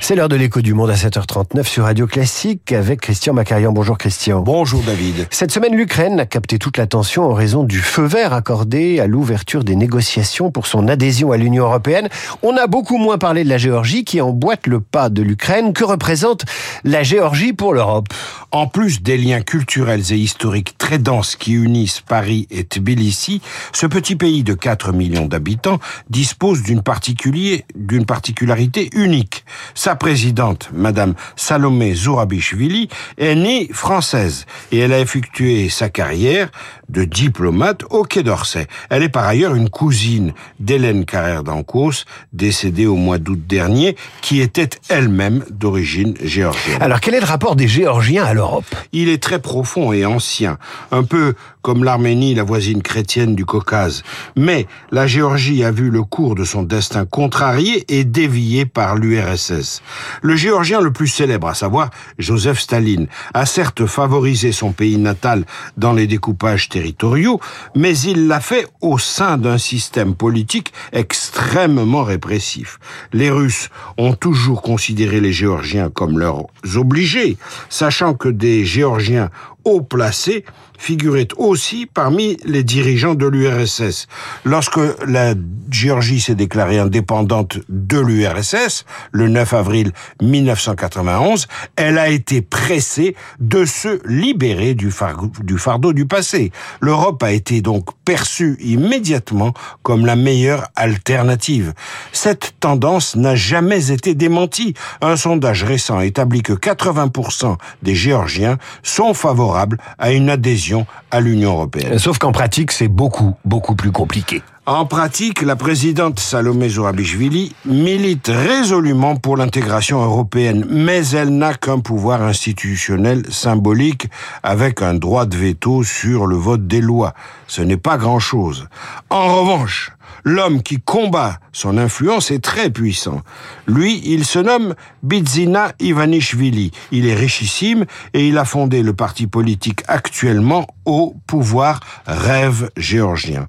C'est l'heure de l'écho du monde à 7h39 sur Radio Classique avec Christian Macarian. Bonjour Christian. Bonjour David. Cette semaine, l'Ukraine a capté toute l'attention en raison du feu vert accordé à l'ouverture des négociations pour son adhésion à l'Union européenne. On a beaucoup moins parlé de la Géorgie qui emboîte le pas de l'Ukraine. Que représente la Géorgie pour l'Europe? En plus des liens culturels et historiques très denses qui unissent Paris et Tbilissi, ce petit pays de 4 millions d'habitants dispose d'une d'une particularité unique. Sa présidente, Madame Salomé Zourabichvili, est née française et elle a effectué sa carrière de diplomate au Quai d'Orsay. Elle est par ailleurs une cousine d'Hélène Carrère d'Ancos, décédée au mois d'août dernier, qui était elle-même d'origine géorgienne. Alors quel est le rapport des Géorgiens à l'Europe? Il est très profond et ancien, un peu comme l'Arménie, la voisine chrétienne du Caucase. Mais la Géorgie a vu le cours de son destin contrarié et dévié par l'URSS. Le Géorgien le plus célèbre, à savoir Joseph Staline, a certes favorisé son pays natal dans les découpages territoriaux, mais il l'a fait au sein d'un système politique extrêmement répressif. Les Russes ont toujours considéré les Géorgiens comme leurs obligés, sachant que des Géorgiens haut placés figuraient aussi parmi les dirigeants de l'URSS. Lorsque la Géorgie s'est déclarée indépendante de l'URSS, le 9 avril 1991, elle a été pressée de se libérer du, fardeau du passé. L'Europe a été donc perçue immédiatement comme la meilleure alternative. Cette tendance n'a jamais été démentie. Un sondage récent établit que 80% des Géorgiens sont favorables à une adhésion à l'Union européenne. Sauf qu'en pratique, c'est beaucoup, beaucoup plus compliqué. En pratique, la présidente Salomé Zourabichvili milite résolument pour l'intégration européenne, mais elle n'a qu'un pouvoir institutionnel symbolique avec un droit de veto sur le vote des lois. Ce n'est pas grand-chose. En revanche, L'homme qui combat son influence est très puissant. Lui, il se nomme Bidzina Ivanishvili. Il est richissime et il a fondé le parti politique actuellement au pouvoir Rêve géorgien.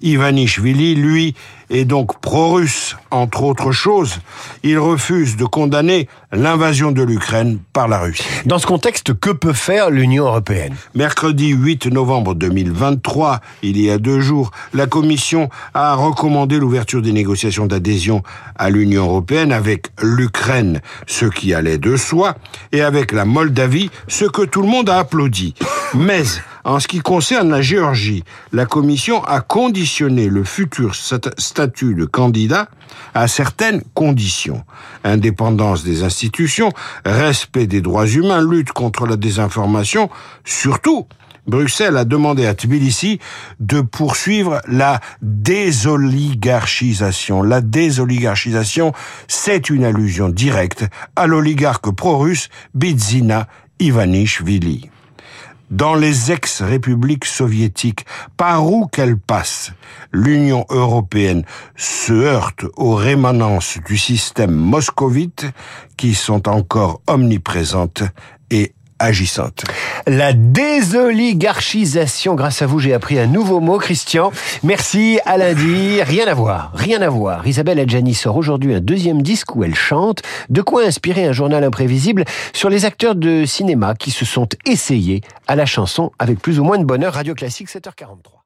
Ivanishvili, lui, est donc pro-russe, entre autres choses. Il refuse de condamner l'invasion de l'Ukraine par la Russie. Dans ce contexte, que peut faire l'Union européenne? Mercredi 8 novembre 2023, il y a deux jours, la Commission a recommandé l'ouverture des négociations d'adhésion à l'Union européenne avec l'Ukraine, ce qui allait de soi, et avec la Moldavie, ce que tout le monde a applaudi. Mais en ce qui concerne la Géorgie, la Commission a conditionné le futur statut de candidat à certaines conditions. Indépendance des institutions, respect des droits humains, lutte contre la désinformation, surtout Bruxelles a demandé à Tbilissi de poursuivre la désoligarchisation. La désoligarchisation, c'est une allusion directe à l'oligarque pro-russe Bidzina Ivanishvili dans les ex-républiques soviétiques, par où qu'elles passent, l'Union européenne se heurte aux rémanences du système moscovite qui sont encore omniprésentes et agissante. La désoligarchisation. Grâce à vous, j'ai appris un nouveau mot, Christian. Merci. À lundi. Rien à voir. Rien à voir. Isabelle Adjani sort aujourd'hui un deuxième disque où elle chante. De quoi inspirer un journal imprévisible sur les acteurs de cinéma qui se sont essayés à la chanson avec plus ou moins de bonheur. Radio Classique 7h43.